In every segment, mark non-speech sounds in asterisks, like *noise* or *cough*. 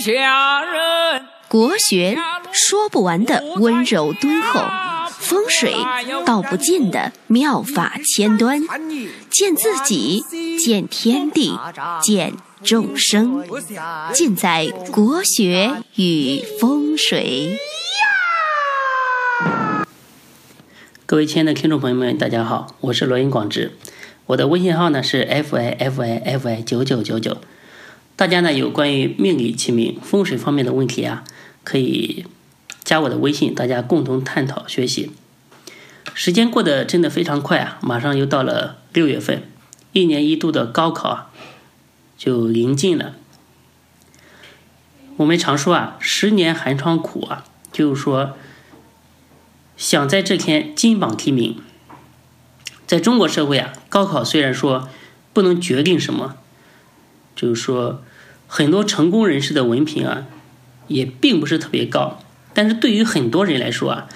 下人。国学说不完的温柔敦厚，风水道不尽的妙法千端，见自己，见天地，见众生，尽在国学与风水。各位亲爱的听众朋友们，大家好，我是罗云广志，我的微信号呢是 f i f i f i 九九九九。大家呢有关于命理、起名、风水方面的问题啊，可以加我的微信，大家共同探讨学习。时间过得真的非常快啊，马上又到了六月份，一年一度的高考啊就临近了。我们常说啊，十年寒窗苦啊，就是说。想在这天金榜题名，在中国社会啊，高考虽然说不能决定什么，就是说很多成功人士的文凭啊，也并不是特别高，但是对于很多人来说啊，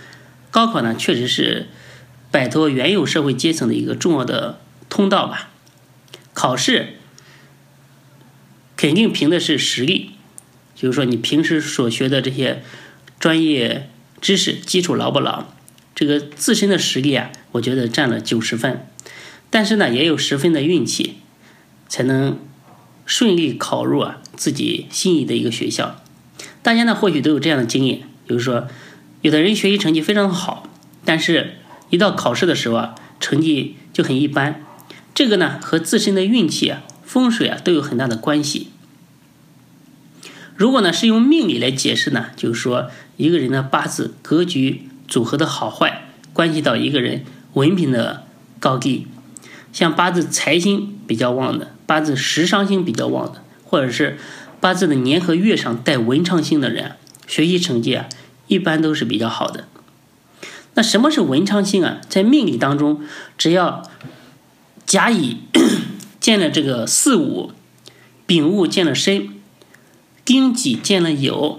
高考呢确实是摆脱原有社会阶层的一个重要的通道吧。考试肯定凭的是实力，就是说你平时所学的这些专业知识基础牢不牢？这个自身的实力啊，我觉得占了九十分，但是呢，也有十分的运气，才能顺利考入啊自己心仪的一个学校。大家呢或许都有这样的经验，比如说，有的人学习成绩非常好，但是一到考试的时候啊，成绩就很一般。这个呢和自身的运气啊、风水啊都有很大的关系。如果呢是用命理来解释呢，就是说一个人的八字格局。组合的好坏关系到一个人文凭的高低，像八字财星比较旺的，八字食伤星比较旺的，或者是八字的年和月上带文昌星的人，学习成绩啊一般都是比较好的。那什么是文昌星啊？在命理当中，只要甲乙 *coughs* 见了这个巳午，丙戊见了申，丁己见了酉。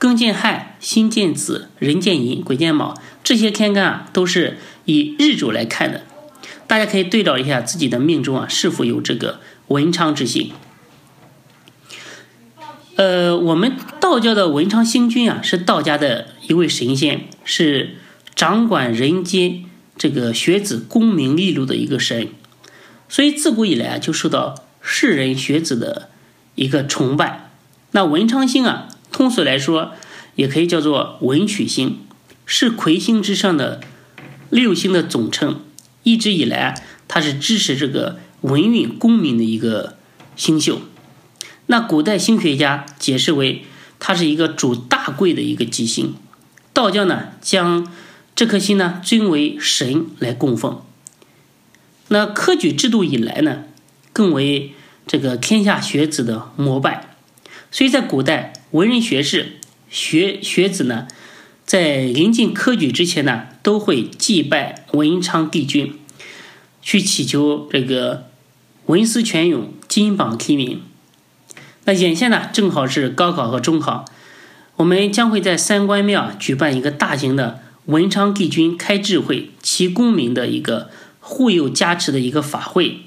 庚见亥，辛见子，壬见寅，癸见卯，这些天干啊，都是以日主来看的。大家可以对照一下自己的命中啊，是否有这个文昌之星。呃，我们道教的文昌星君啊，是道家的一位神仙，是掌管人间这个学子功名利禄的一个神，所以自古以来啊，就受到世人学子的一个崇拜。那文昌星啊。通俗来说，也可以叫做文曲星，是魁星之上的六星的总称。一直以来，它是支持这个文运功名的一个星宿。那古代星学家解释为，它是一个主大贵的一个吉星。道教呢，将这颗星呢尊为神来供奉。那科举制度以来呢，更为这个天下学子的膜拜。所以在古代。文人学士、学学子呢，在临近科举之前呢，都会祭拜文昌帝君，去祈求这个文思泉涌、金榜题名。那眼下呢，正好是高考和中考，我们将会在三官庙举办一个大型的文昌帝君开智慧、齐功名的一个护佑加持的一个法会。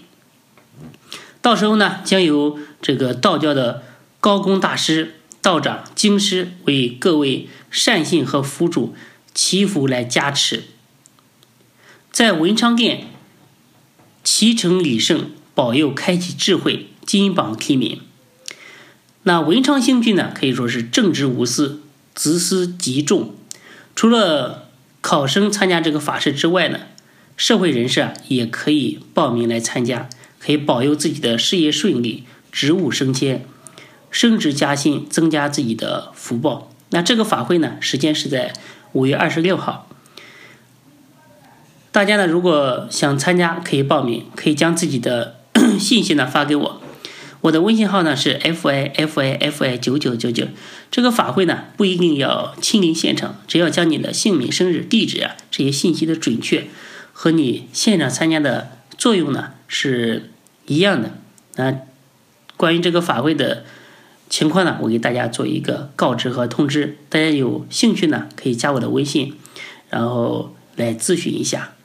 到时候呢，将由这个道教的高功大师。道长、经师为各位善信和福主祈福来加持，在文昌殿祈成礼圣，保佑开启智慧，金榜题名。那文昌星君呢，可以说是正直无私，执思极重。除了考生参加这个法事之外呢，社会人士啊也可以报名来参加，可以保佑自己的事业顺利，职务升迁。升职加薪，增加自己的福报。那这个法会呢，时间是在五月二十六号。大家呢，如果想参加，可以报名，可以将自己的信息呢发给我。我的微信号呢是 f i f i f i 九九九九。这个法会呢，不一定要亲临现场，只要将你的姓名、生日、地址啊这些信息的准确和你现场参加的作用呢是一样的。那关于这个法会的。情况呢，我给大家做一个告知和通知，大家有兴趣呢，可以加我的微信，然后来咨询一下。